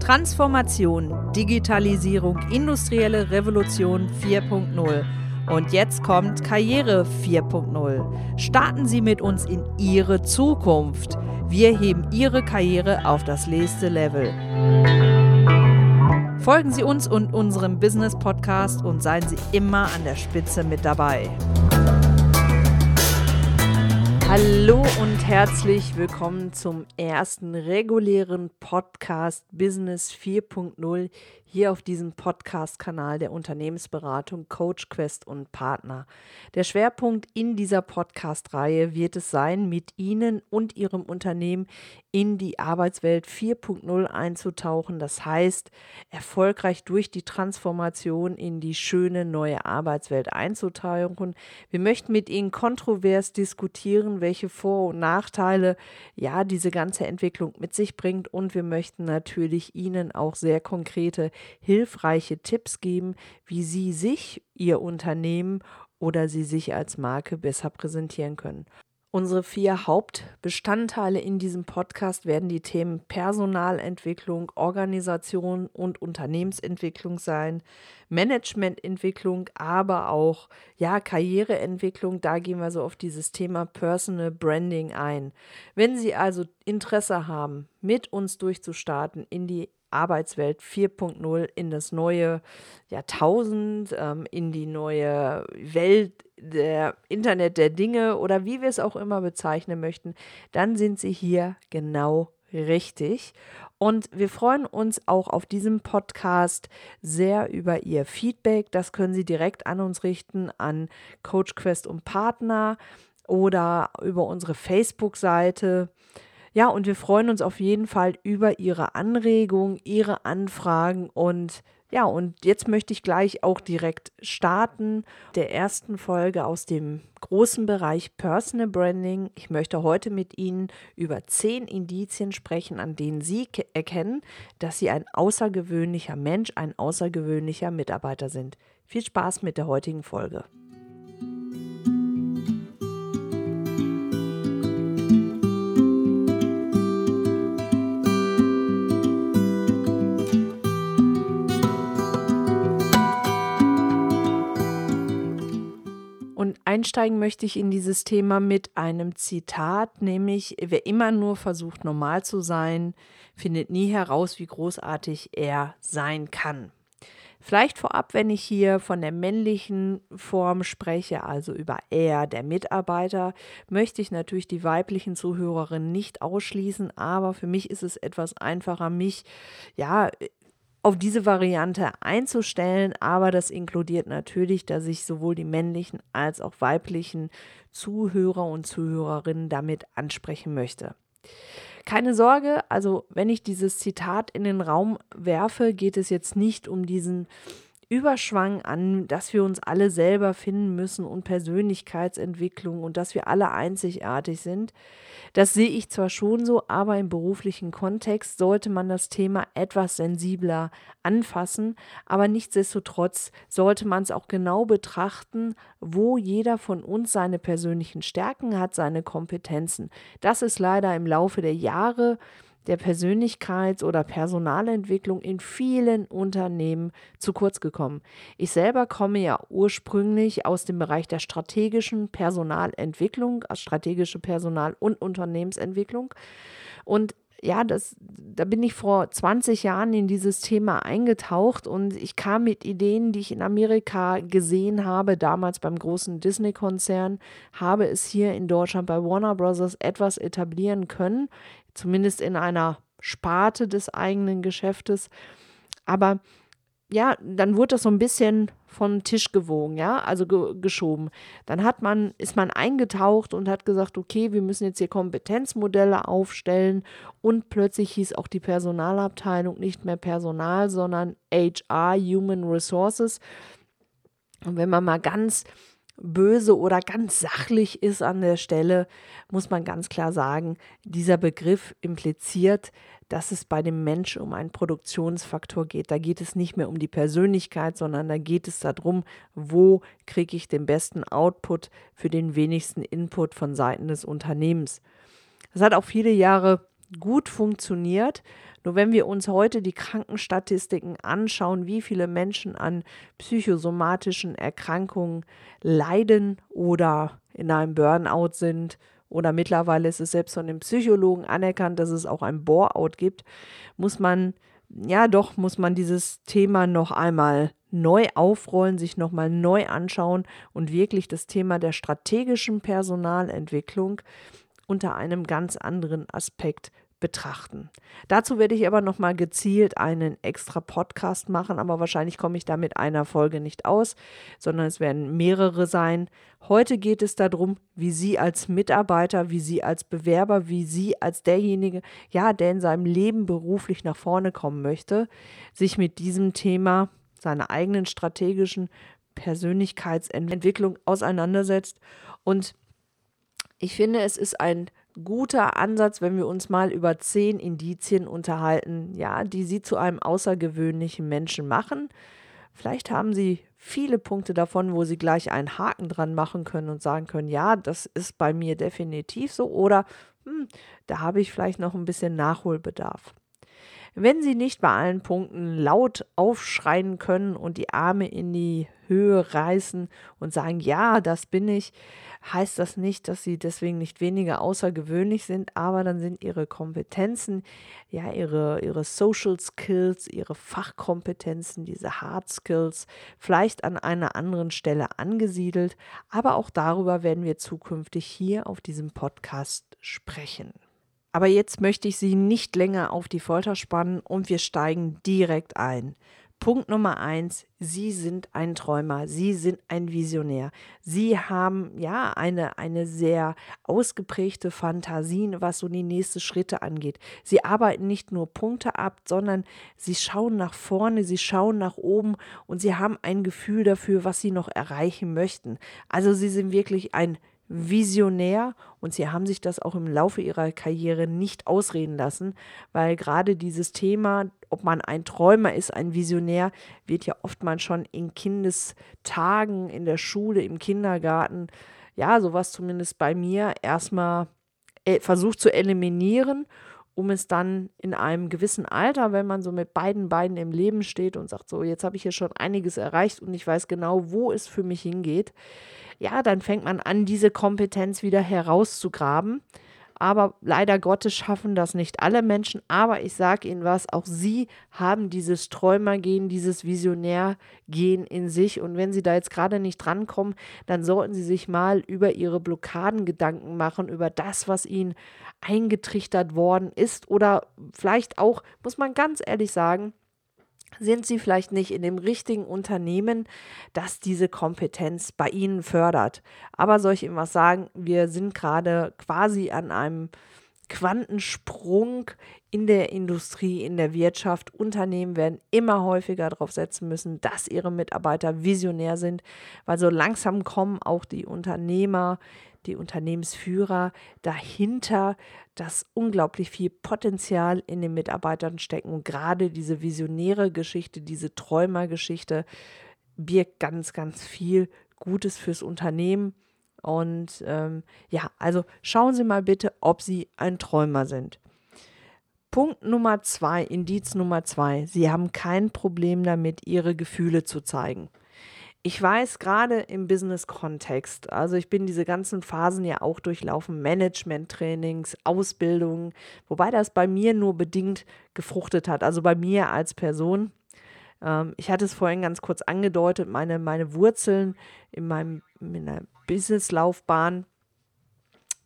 Transformation, Digitalisierung, industrielle Revolution 4.0. Und jetzt kommt Karriere 4.0. Starten Sie mit uns in Ihre Zukunft. Wir heben Ihre Karriere auf das nächste Level. Folgen Sie uns und unserem Business Podcast und seien Sie immer an der Spitze mit dabei. Hallo und herzlich willkommen zum ersten regulären Podcast Business 4.0 hier auf diesem Podcast-Kanal der Unternehmensberatung Coach Quest und Partner. Der Schwerpunkt in dieser Podcast-Reihe wird es sein, mit Ihnen und Ihrem Unternehmen in die Arbeitswelt 4.0 einzutauchen. Das heißt, erfolgreich durch die Transformation in die schöne neue Arbeitswelt einzutauchen. Wir möchten mit Ihnen kontrovers diskutieren, welche Vor- und Nachteile ja diese ganze Entwicklung mit sich bringt und wir möchten natürlich Ihnen auch sehr konkrete hilfreiche Tipps geben, wie Sie sich, Ihr Unternehmen oder Sie sich als Marke besser präsentieren können. Unsere vier Hauptbestandteile in diesem Podcast werden die Themen Personalentwicklung, Organisation und Unternehmensentwicklung sein, Managemententwicklung, aber auch ja, Karriereentwicklung. Da gehen wir so auf dieses Thema Personal Branding ein. Wenn Sie also Interesse haben, mit uns durchzustarten in die Arbeitswelt 4.0 in das neue Jahrtausend, ähm, in die neue Welt der Internet der Dinge oder wie wir es auch immer bezeichnen möchten, dann sind Sie hier genau richtig. Und wir freuen uns auch auf diesem Podcast sehr über Ihr Feedback. Das können Sie direkt an uns richten, an Coach Quest und Partner oder über unsere Facebook-Seite. Ja, und wir freuen uns auf jeden Fall über Ihre Anregungen, Ihre Anfragen und ja, und jetzt möchte ich gleich auch direkt starten der ersten Folge aus dem großen Bereich Personal Branding. Ich möchte heute mit Ihnen über zehn Indizien sprechen, an denen Sie erkennen, dass Sie ein außergewöhnlicher Mensch, ein außergewöhnlicher Mitarbeiter sind. Viel Spaß mit der heutigen Folge. Einsteigen möchte ich in dieses Thema mit einem Zitat, nämlich wer immer nur versucht normal zu sein, findet nie heraus, wie großartig er sein kann. Vielleicht vorab, wenn ich hier von der männlichen Form spreche, also über er, der Mitarbeiter, möchte ich natürlich die weiblichen Zuhörerinnen nicht ausschließen, aber für mich ist es etwas einfacher, mich ja auf diese Variante einzustellen, aber das inkludiert natürlich, dass ich sowohl die männlichen als auch weiblichen Zuhörer und Zuhörerinnen damit ansprechen möchte. Keine Sorge, also wenn ich dieses Zitat in den Raum werfe, geht es jetzt nicht um diesen Überschwang an, dass wir uns alle selber finden müssen und Persönlichkeitsentwicklung und dass wir alle einzigartig sind. Das sehe ich zwar schon so, aber im beruflichen Kontext sollte man das Thema etwas sensibler anfassen, aber nichtsdestotrotz sollte man es auch genau betrachten, wo jeder von uns seine persönlichen Stärken hat, seine Kompetenzen. Das ist leider im Laufe der Jahre der Persönlichkeits- oder Personalentwicklung in vielen Unternehmen zu kurz gekommen. Ich selber komme ja ursprünglich aus dem Bereich der strategischen Personalentwicklung, als strategische Personal- und Unternehmensentwicklung. Und ja, das, da bin ich vor 20 Jahren in dieses Thema eingetaucht und ich kam mit Ideen, die ich in Amerika gesehen habe, damals beim großen Disney-Konzern, habe es hier in Deutschland bei Warner Bros. etwas etablieren können, zumindest in einer Sparte des eigenen Geschäftes. Aber ja, dann wurde das so ein bisschen von Tisch gewogen, ja, also ge geschoben. Dann hat man, ist man eingetaucht und hat gesagt, okay, wir müssen jetzt hier Kompetenzmodelle aufstellen und plötzlich hieß auch die Personalabteilung nicht mehr Personal, sondern HR, Human Resources. Und wenn man mal ganz böse oder ganz sachlich ist an der Stelle, muss man ganz klar sagen, dieser Begriff impliziert, dass es bei dem Mensch um einen Produktionsfaktor geht. Da geht es nicht mehr um die Persönlichkeit, sondern da geht es darum, wo kriege ich den besten Output für den wenigsten Input von Seiten des Unternehmens. Das hat auch viele Jahre gut funktioniert. Nur wenn wir uns heute die Krankenstatistiken anschauen, wie viele Menschen an psychosomatischen Erkrankungen leiden oder in einem Burnout sind oder mittlerweile ist es selbst von den Psychologen anerkannt, dass es auch ein Bore-out gibt, muss man, ja doch, muss man dieses Thema noch einmal neu aufrollen, sich nochmal neu anschauen und wirklich das Thema der strategischen Personalentwicklung unter einem ganz anderen Aspekt betrachten. Dazu werde ich aber nochmal gezielt einen extra Podcast machen, aber wahrscheinlich komme ich da mit einer Folge nicht aus, sondern es werden mehrere sein. Heute geht es darum, wie Sie als Mitarbeiter, wie Sie als Bewerber, wie Sie als derjenige, ja, der in seinem Leben beruflich nach vorne kommen möchte, sich mit diesem Thema seiner eigenen strategischen Persönlichkeitsentwicklung auseinandersetzt. Und ich finde, es ist ein guter Ansatz, wenn wir uns mal über zehn Indizien unterhalten, ja, die Sie zu einem außergewöhnlichen Menschen machen. Vielleicht haben Sie viele Punkte davon, wo Sie gleich einen Haken dran machen können und sagen können, ja, das ist bei mir definitiv so oder hm, da habe ich vielleicht noch ein bisschen Nachholbedarf. Wenn Sie nicht bei allen Punkten laut aufschreien können und die Arme in die Höhe reißen und sagen, ja, das bin ich, heißt das nicht, dass Sie deswegen nicht weniger außergewöhnlich sind, aber dann sind Ihre Kompetenzen, ja, Ihre, Ihre Social Skills, Ihre Fachkompetenzen, diese Hard Skills vielleicht an einer anderen Stelle angesiedelt, aber auch darüber werden wir zukünftig hier auf diesem Podcast sprechen. Aber jetzt möchte ich Sie nicht länger auf die Folter spannen und wir steigen direkt ein. Punkt Nummer eins, Sie sind ein Träumer, Sie sind ein Visionär. Sie haben ja eine, eine sehr ausgeprägte Fantasie, was so die nächsten Schritte angeht. Sie arbeiten nicht nur Punkte ab, sondern Sie schauen nach vorne, Sie schauen nach oben und Sie haben ein Gefühl dafür, was Sie noch erreichen möchten. Also Sie sind wirklich ein visionär und sie haben sich das auch im Laufe ihrer Karriere nicht ausreden lassen, weil gerade dieses Thema, ob man ein Träumer ist, ein Visionär, wird ja oftmals schon in Kindestagen, in der Schule, im Kindergarten, ja, sowas zumindest bei mir, erstmal äh, versucht zu eliminieren um es dann in einem gewissen Alter, wenn man so mit beiden Beinen im Leben steht und sagt, so, jetzt habe ich hier schon einiges erreicht und ich weiß genau, wo es für mich hingeht, ja, dann fängt man an, diese Kompetenz wieder herauszugraben. Aber leider Gottes schaffen das nicht alle Menschen. Aber ich sage Ihnen was, auch Sie haben dieses Träumergehen, dieses Visionärgehen in sich. Und wenn Sie da jetzt gerade nicht drankommen, dann sollten Sie sich mal über Ihre Blockaden Gedanken machen, über das, was Ihnen eingetrichtert worden ist. Oder vielleicht auch, muss man ganz ehrlich sagen, sind Sie vielleicht nicht in dem richtigen Unternehmen, das diese Kompetenz bei Ihnen fördert. Aber soll ich Ihnen was sagen? Wir sind gerade quasi an einem Quantensprung in der Industrie, in der Wirtschaft. Unternehmen werden immer häufiger darauf setzen müssen, dass ihre Mitarbeiter visionär sind, weil so langsam kommen auch die Unternehmer, die Unternehmensführer dahinter, dass unglaublich viel Potenzial in den Mitarbeitern stecken. Und gerade diese visionäre Geschichte, diese Träumergeschichte birgt ganz, ganz viel Gutes fürs Unternehmen. Und ähm, ja, also schauen Sie mal bitte, ob Sie ein Träumer sind. Punkt Nummer zwei, Indiz Nummer zwei. Sie haben kein Problem damit, Ihre Gefühle zu zeigen. Ich weiß gerade im Business-Kontext, also ich bin diese ganzen Phasen ja auch durchlaufen, Management-Trainings, Ausbildungen, wobei das bei mir nur bedingt gefruchtet hat, also bei mir als Person. Ähm, ich hatte es vorhin ganz kurz angedeutet, meine, meine Wurzeln in meinem in meiner Business-Laufbahn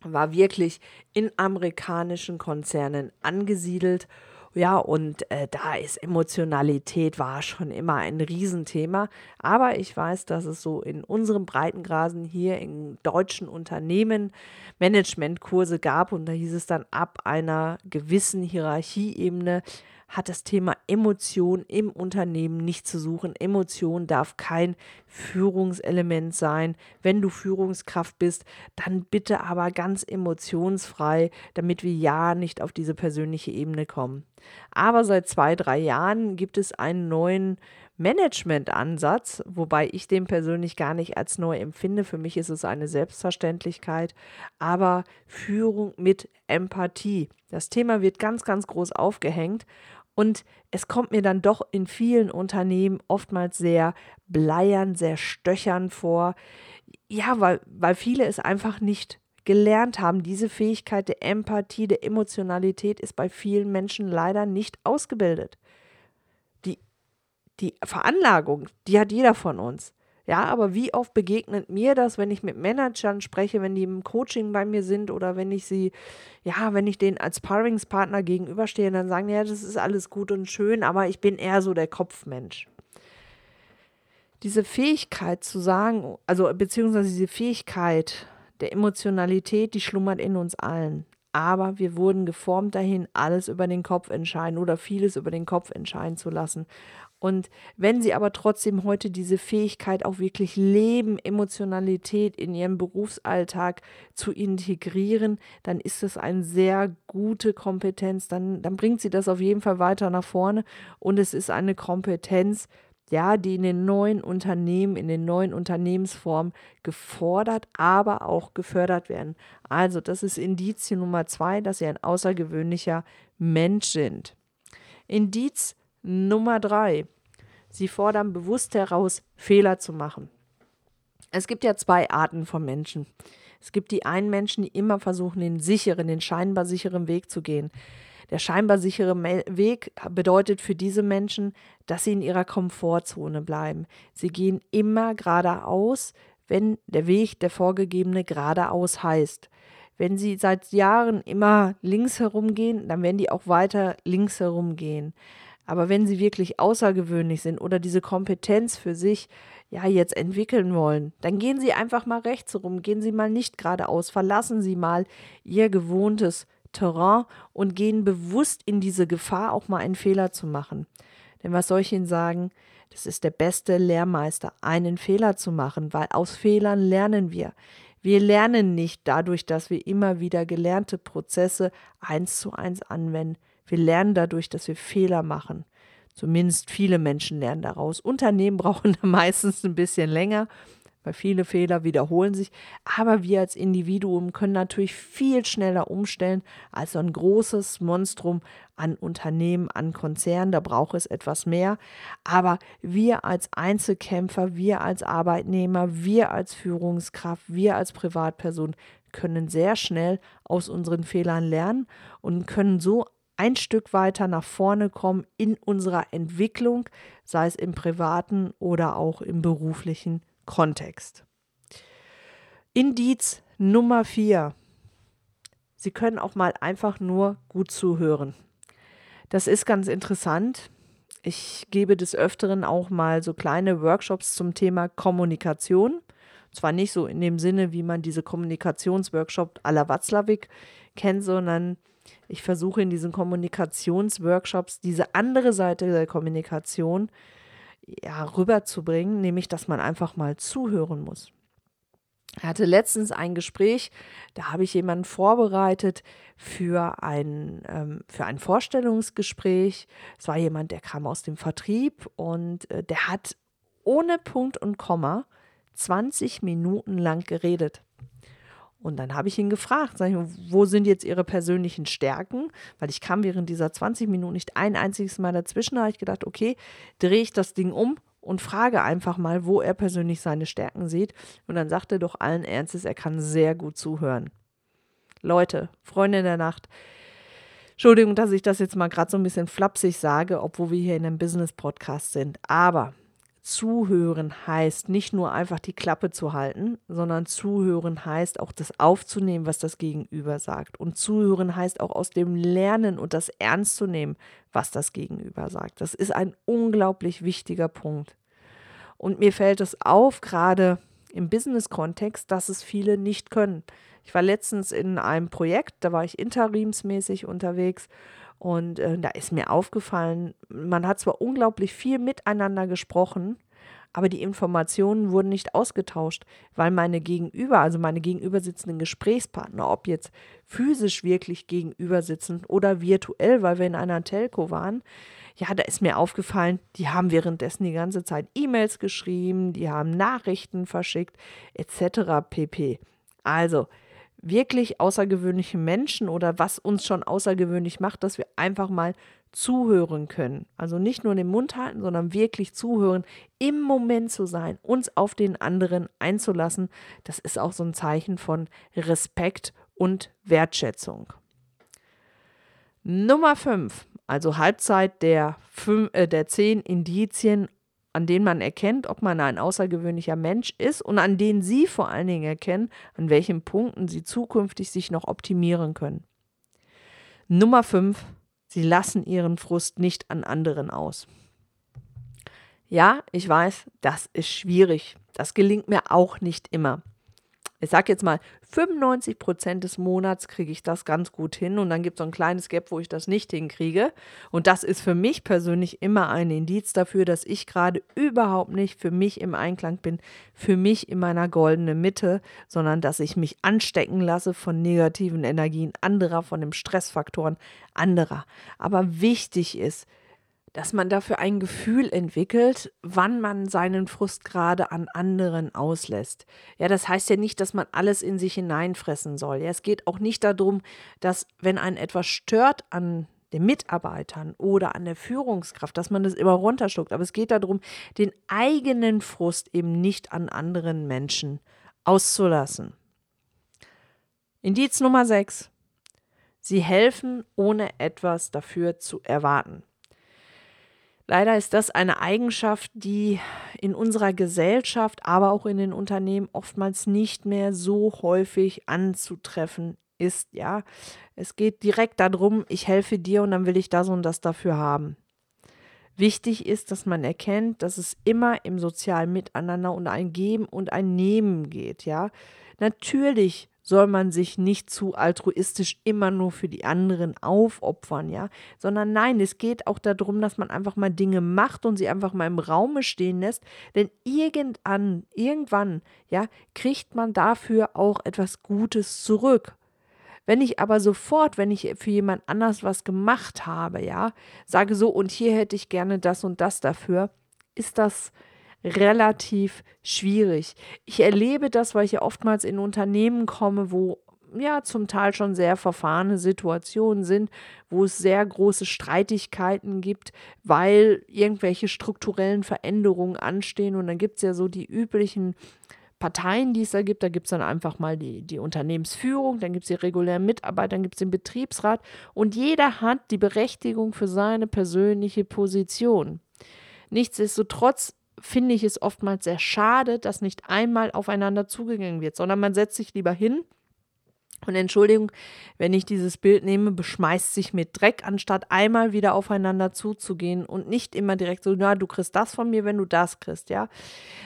war wirklich in amerikanischen Konzernen angesiedelt ja, und äh, da ist Emotionalität war schon immer ein Riesenthema. Aber ich weiß, dass es so in unserem Breitengrasen hier in deutschen Unternehmen Managementkurse gab und da hieß es dann ab einer gewissen Hierarchieebene hat das Thema Emotion im Unternehmen nicht zu suchen. Emotion darf kein Führungselement sein. Wenn du Führungskraft bist, dann bitte aber ganz emotionsfrei, damit wir ja nicht auf diese persönliche Ebene kommen. Aber seit zwei, drei Jahren gibt es einen neuen Management-Ansatz, wobei ich den persönlich gar nicht als neu empfinde. Für mich ist es eine Selbstverständlichkeit, aber Führung mit Empathie. Das Thema wird ganz, ganz groß aufgehängt und es kommt mir dann doch in vielen Unternehmen oftmals sehr bleiern, sehr stöchern vor. Ja, weil, weil viele es einfach nicht gelernt haben. Diese Fähigkeit der Empathie, der Emotionalität ist bei vielen Menschen leider nicht ausgebildet die Veranlagung, die hat jeder von uns. Ja, aber wie oft begegnet mir das, wenn ich mit Managern spreche, wenn die im Coaching bei mir sind oder wenn ich sie, ja, wenn ich denen als Paringspartner gegenüberstehe, dann sagen, ja, das ist alles gut und schön, aber ich bin eher so der Kopfmensch. Diese Fähigkeit zu sagen, also beziehungsweise diese Fähigkeit der Emotionalität, die schlummert in uns allen. Aber wir wurden geformt dahin, alles über den Kopf entscheiden oder vieles über den Kopf entscheiden zu lassen. Und wenn sie aber trotzdem heute diese Fähigkeit auch wirklich leben, Emotionalität in ihrem Berufsalltag zu integrieren, dann ist das eine sehr gute Kompetenz. Dann, dann bringt sie das auf jeden Fall weiter nach vorne. Und es ist eine Kompetenz, ja, die in den neuen Unternehmen, in den neuen Unternehmensformen gefordert, aber auch gefördert werden. Also, das ist Indizien Nummer zwei, dass sie ein außergewöhnlicher Mensch sind. Indiz Nummer drei. Sie fordern bewusst heraus, Fehler zu machen. Es gibt ja zwei Arten von Menschen. Es gibt die einen Menschen, die immer versuchen, den sicheren, den scheinbar sicheren Weg zu gehen. Der scheinbar sichere Weg bedeutet für diese Menschen, dass sie in ihrer Komfortzone bleiben. Sie gehen immer geradeaus, wenn der Weg, der vorgegebene, geradeaus heißt. Wenn sie seit Jahren immer links herumgehen, dann werden die auch weiter links herumgehen. Aber wenn sie wirklich außergewöhnlich sind oder diese Kompetenz für sich ja jetzt entwickeln wollen, dann gehen sie einfach mal rechts rum, gehen sie mal nicht geradeaus, verlassen sie mal ihr gewohntes Terrain und gehen bewusst in diese Gefahr, auch mal einen Fehler zu machen. Denn was soll ich Ihnen sagen? Das ist der beste Lehrmeister, einen Fehler zu machen, weil aus Fehlern lernen wir. Wir lernen nicht dadurch, dass wir immer wieder gelernte Prozesse eins zu eins anwenden. Wir lernen dadurch, dass wir Fehler machen. Zumindest viele Menschen lernen daraus. Unternehmen brauchen da meistens ein bisschen länger, weil viele Fehler wiederholen sich. Aber wir als Individuum können natürlich viel schneller umstellen als so ein großes Monstrum an Unternehmen, an Konzernen. Da braucht es etwas mehr. Aber wir als Einzelkämpfer, wir als Arbeitnehmer, wir als Führungskraft, wir als Privatperson können sehr schnell aus unseren Fehlern lernen und können so ein Stück weiter nach vorne kommen in unserer Entwicklung, sei es im privaten oder auch im beruflichen Kontext. Indiz Nummer vier. Sie können auch mal einfach nur gut zuhören. Das ist ganz interessant. Ich gebe des Öfteren auch mal so kleine Workshops zum Thema Kommunikation. Zwar nicht so in dem Sinne, wie man diese Kommunikationsworkshop à la Watzlawick kennt, sondern ich versuche in diesen Kommunikationsworkshops diese andere Seite der Kommunikation ja, rüberzubringen, nämlich dass man einfach mal zuhören muss. Ich hatte letztens ein Gespräch, da habe ich jemanden vorbereitet für ein, ähm, für ein Vorstellungsgespräch. Es war jemand, der kam aus dem Vertrieb und äh, der hat ohne Punkt und Komma 20 Minuten lang geredet. Und dann habe ich ihn gefragt, ich, wo sind jetzt Ihre persönlichen Stärken? Weil ich kam während dieser 20 Minuten nicht ein einziges Mal dazwischen. Da habe ich gedacht, okay, drehe ich das Ding um und frage einfach mal, wo er persönlich seine Stärken sieht. Und dann sagt er doch allen Ernstes, er kann sehr gut zuhören. Leute, Freunde der Nacht, Entschuldigung, dass ich das jetzt mal gerade so ein bisschen flapsig sage, obwohl wir hier in einem Business-Podcast sind. Aber Zuhören heißt nicht nur einfach die Klappe zu halten, sondern zuhören heißt auch das aufzunehmen, was das Gegenüber sagt. Und zuhören heißt auch aus dem Lernen und das ernst zu nehmen, was das Gegenüber sagt. Das ist ein unglaublich wichtiger Punkt. Und mir fällt es auf, gerade im Business-Kontext, dass es viele nicht können. Ich war letztens in einem Projekt, da war ich interimsmäßig unterwegs und äh, da ist mir aufgefallen, man hat zwar unglaublich viel miteinander gesprochen, aber die Informationen wurden nicht ausgetauscht, weil meine Gegenüber, also meine gegenüber sitzenden Gesprächspartner, ob jetzt physisch wirklich gegenüber sitzen oder virtuell, weil wir in einer Telco waren, ja, da ist mir aufgefallen, die haben währenddessen die ganze Zeit E-Mails geschrieben, die haben Nachrichten verschickt, etc. pp. Also, wirklich außergewöhnliche Menschen oder was uns schon außergewöhnlich macht, dass wir einfach mal zuhören können. Also nicht nur den Mund halten, sondern wirklich zuhören, im Moment zu sein, uns auf den anderen einzulassen. Das ist auch so ein Zeichen von Respekt und Wertschätzung. Nummer 5, also Halbzeit der, fünf, äh, der zehn Indizien an denen man erkennt, ob man ein außergewöhnlicher Mensch ist und an denen Sie vor allen Dingen erkennen, an welchen Punkten Sie zukünftig sich noch optimieren können. Nummer 5. Sie lassen Ihren Frust nicht an anderen aus. Ja, ich weiß, das ist schwierig. Das gelingt mir auch nicht immer ich sage jetzt mal, 95 Prozent des Monats kriege ich das ganz gut hin und dann gibt es so ein kleines Gap, wo ich das nicht hinkriege. Und das ist für mich persönlich immer ein Indiz dafür, dass ich gerade überhaupt nicht für mich im Einklang bin, für mich in meiner goldenen Mitte, sondern dass ich mich anstecken lasse von negativen Energien anderer, von den Stressfaktoren anderer. Aber wichtig ist, dass man dafür ein Gefühl entwickelt, wann man seinen Frust gerade an anderen auslässt. Ja, das heißt ja nicht, dass man alles in sich hineinfressen soll. Ja, es geht auch nicht darum, dass wenn ein etwas stört an den Mitarbeitern oder an der Führungskraft, dass man das immer runterschluckt. Aber es geht darum, den eigenen Frust eben nicht an anderen Menschen auszulassen. Indiz Nummer 6. Sie helfen, ohne etwas dafür zu erwarten. Leider ist das eine Eigenschaft, die in unserer Gesellschaft, aber auch in den Unternehmen oftmals nicht mehr so häufig anzutreffen ist. Ja, es geht direkt darum, ich helfe dir und dann will ich das und das dafür haben. Wichtig ist, dass man erkennt, dass es immer im sozialen Miteinander und ein Geben und ein Nehmen geht. Ja, natürlich soll man sich nicht zu altruistisch immer nur für die anderen aufopfern, ja, sondern nein, es geht auch darum, dass man einfach mal Dinge macht und sie einfach mal im Raume stehen lässt, denn irgendwann, irgendwann, ja, kriegt man dafür auch etwas Gutes zurück. Wenn ich aber sofort, wenn ich für jemand anders was gemacht habe, ja, sage so und hier hätte ich gerne das und das dafür, ist das relativ schwierig. Ich erlebe das, weil ich ja oftmals in Unternehmen komme, wo ja zum Teil schon sehr verfahrene Situationen sind, wo es sehr große Streitigkeiten gibt, weil irgendwelche strukturellen Veränderungen anstehen. Und dann gibt es ja so die üblichen Parteien, die es da gibt. Da gibt es dann einfach mal die, die Unternehmensführung, dann gibt es die regulären Mitarbeiter, dann gibt es den Betriebsrat und jeder hat die Berechtigung für seine persönliche Position. Nichtsdestotrotz finde ich es oftmals sehr schade, dass nicht einmal aufeinander zugegangen wird, sondern man setzt sich lieber hin und Entschuldigung, wenn ich dieses Bild nehme, beschmeißt sich mit Dreck, anstatt einmal wieder aufeinander zuzugehen und nicht immer direkt so, na, du kriegst das von mir, wenn du das kriegst, ja.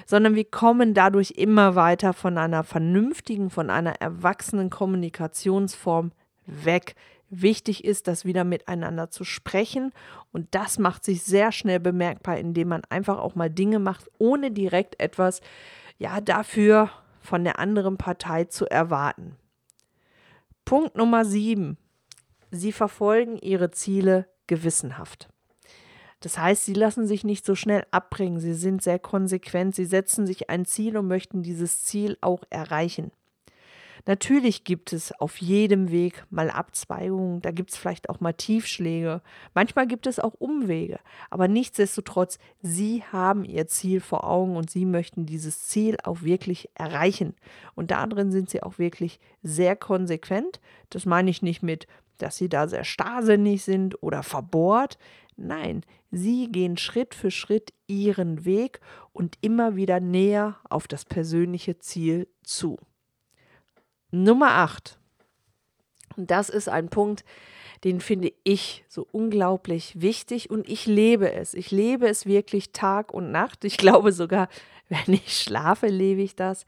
Sondern wir kommen dadurch immer weiter von einer vernünftigen, von einer erwachsenen Kommunikationsform weg. Wichtig ist, das wieder miteinander zu sprechen und das macht sich sehr schnell bemerkbar, indem man einfach auch mal Dinge macht, ohne direkt etwas ja dafür von der anderen Partei zu erwarten. Punkt Nummer sieben. Sie verfolgen ihre Ziele gewissenhaft. Das heißt, sie lassen sich nicht so schnell abbringen, sie sind sehr konsequent, sie setzen sich ein Ziel und möchten dieses Ziel auch erreichen. Natürlich gibt es auf jedem Weg mal Abzweigungen, da gibt es vielleicht auch mal Tiefschläge, manchmal gibt es auch Umwege, aber nichtsdestotrotz, Sie haben Ihr Ziel vor Augen und Sie möchten dieses Ziel auch wirklich erreichen. Und darin sind Sie auch wirklich sehr konsequent. Das meine ich nicht mit, dass Sie da sehr starrsinnig sind oder verbohrt. Nein, Sie gehen Schritt für Schritt Ihren Weg und immer wieder näher auf das persönliche Ziel zu. Nummer 8. Und das ist ein Punkt, den finde ich so unglaublich wichtig und ich lebe es. Ich lebe es wirklich Tag und Nacht. Ich glaube sogar, wenn ich schlafe, lebe ich das.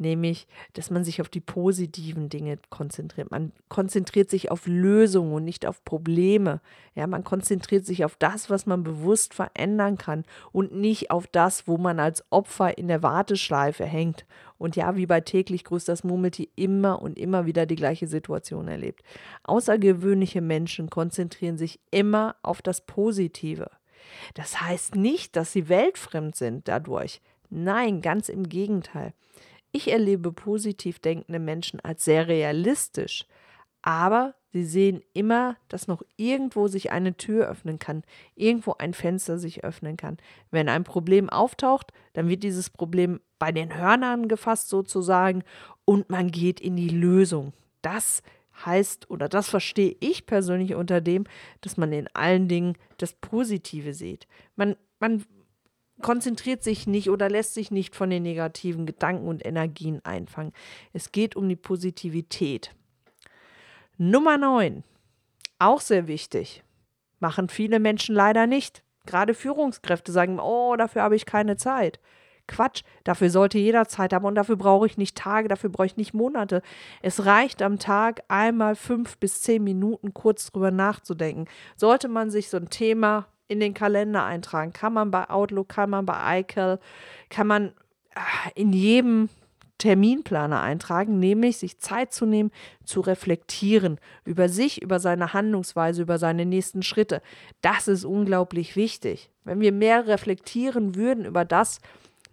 Nämlich, dass man sich auf die positiven Dinge konzentriert. Man konzentriert sich auf Lösungen und nicht auf Probleme. Ja, man konzentriert sich auf das, was man bewusst verändern kann und nicht auf das, wo man als Opfer in der Warteschleife hängt. Und ja, wie bei täglich grüßt das Murmeltier immer und immer wieder die gleiche Situation erlebt. Außergewöhnliche Menschen konzentrieren sich immer auf das Positive. Das heißt nicht, dass sie weltfremd sind dadurch. Nein, ganz im Gegenteil. Ich erlebe positiv denkende Menschen als sehr realistisch, aber sie sehen immer, dass noch irgendwo sich eine Tür öffnen kann, irgendwo ein Fenster sich öffnen kann. Wenn ein Problem auftaucht, dann wird dieses Problem bei den Hörnern gefasst sozusagen und man geht in die Lösung. Das heißt oder das verstehe ich persönlich unter dem, dass man in allen Dingen das Positive sieht. Man, man konzentriert sich nicht oder lässt sich nicht von den negativen Gedanken und Energien einfangen. Es geht um die Positivität. Nummer 9, auch sehr wichtig, machen viele Menschen leider nicht. Gerade Führungskräfte sagen, oh, dafür habe ich keine Zeit. Quatsch, dafür sollte jeder Zeit haben und dafür brauche ich nicht Tage, dafür brauche ich nicht Monate. Es reicht am Tag einmal fünf bis zehn Minuten kurz drüber nachzudenken. Sollte man sich so ein Thema in den Kalender eintragen. Kann man bei Outlook, kann man bei iCal, kann man ah, in jedem Terminplaner eintragen, nämlich sich Zeit zu nehmen, zu reflektieren über sich, über seine Handlungsweise, über seine nächsten Schritte. Das ist unglaublich wichtig. Wenn wir mehr reflektieren würden über das,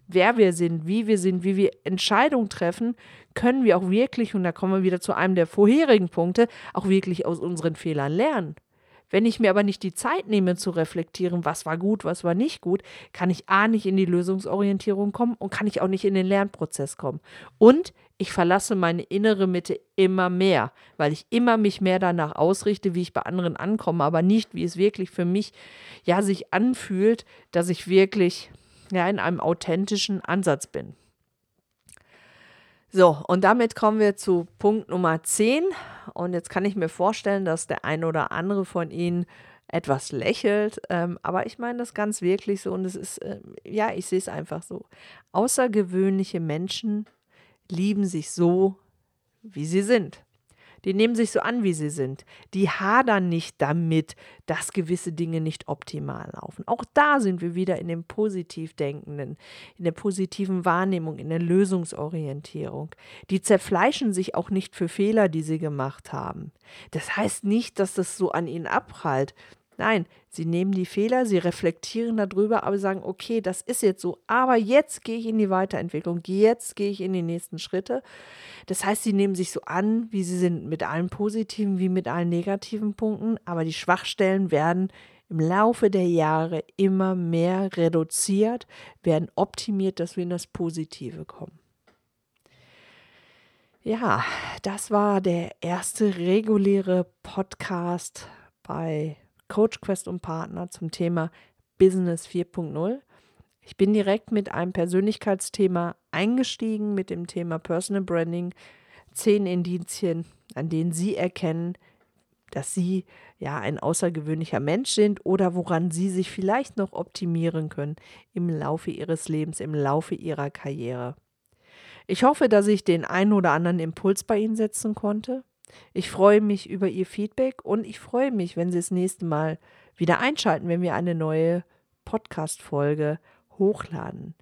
wer wir sind, wie wir sind, wie wir Entscheidungen treffen, können wir auch wirklich, und da kommen wir wieder zu einem der vorherigen Punkte, auch wirklich aus unseren Fehlern lernen. Wenn ich mir aber nicht die Zeit nehme zu reflektieren, was war gut, was war nicht gut, kann ich A nicht in die Lösungsorientierung kommen und kann ich auch nicht in den Lernprozess kommen. Und ich verlasse meine innere Mitte immer mehr, weil ich immer mich mehr danach ausrichte, wie ich bei anderen ankomme, aber nicht, wie es wirklich für mich ja sich anfühlt, dass ich wirklich ja in einem authentischen Ansatz bin. So, und damit kommen wir zu Punkt Nummer 10. Und jetzt kann ich mir vorstellen, dass der eine oder andere von Ihnen etwas lächelt. Ähm, aber ich meine das ganz wirklich so. Und es ist, äh, ja, ich sehe es einfach so. Außergewöhnliche Menschen lieben sich so, wie sie sind. Die nehmen sich so an, wie sie sind. Die hadern nicht damit, dass gewisse Dinge nicht optimal laufen. Auch da sind wir wieder in dem Positivdenkenden, in der positiven Wahrnehmung, in der Lösungsorientierung. Die zerfleischen sich auch nicht für Fehler, die sie gemacht haben. Das heißt nicht, dass das so an ihnen abprallt. Nein, sie nehmen die Fehler, sie reflektieren darüber, aber sagen, okay, das ist jetzt so, aber jetzt gehe ich in die Weiterentwicklung, jetzt gehe ich in die nächsten Schritte. Das heißt, sie nehmen sich so an, wie sie sind, mit allen positiven wie mit allen negativen Punkten, aber die Schwachstellen werden im Laufe der Jahre immer mehr reduziert, werden optimiert, dass wir in das Positive kommen. Ja, das war der erste reguläre Podcast bei Coach Quest und Partner zum Thema Business 4.0. Ich bin direkt mit einem Persönlichkeitsthema eingestiegen, mit dem Thema Personal Branding. Zehn Indizien, an denen Sie erkennen, dass Sie ja ein außergewöhnlicher Mensch sind oder woran Sie sich vielleicht noch optimieren können im Laufe Ihres Lebens, im Laufe Ihrer Karriere. Ich hoffe, dass ich den einen oder anderen Impuls bei Ihnen setzen konnte. Ich freue mich über Ihr Feedback und ich freue mich, wenn Sie das nächste Mal wieder einschalten, wenn wir eine neue Podcast-Folge hochladen.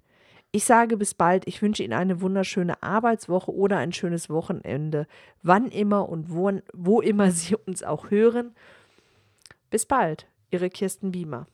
Ich sage bis bald. Ich wünsche Ihnen eine wunderschöne Arbeitswoche oder ein schönes Wochenende, wann immer und wo, wo immer Sie uns auch hören. Bis bald, Ihre Kirsten Biemer.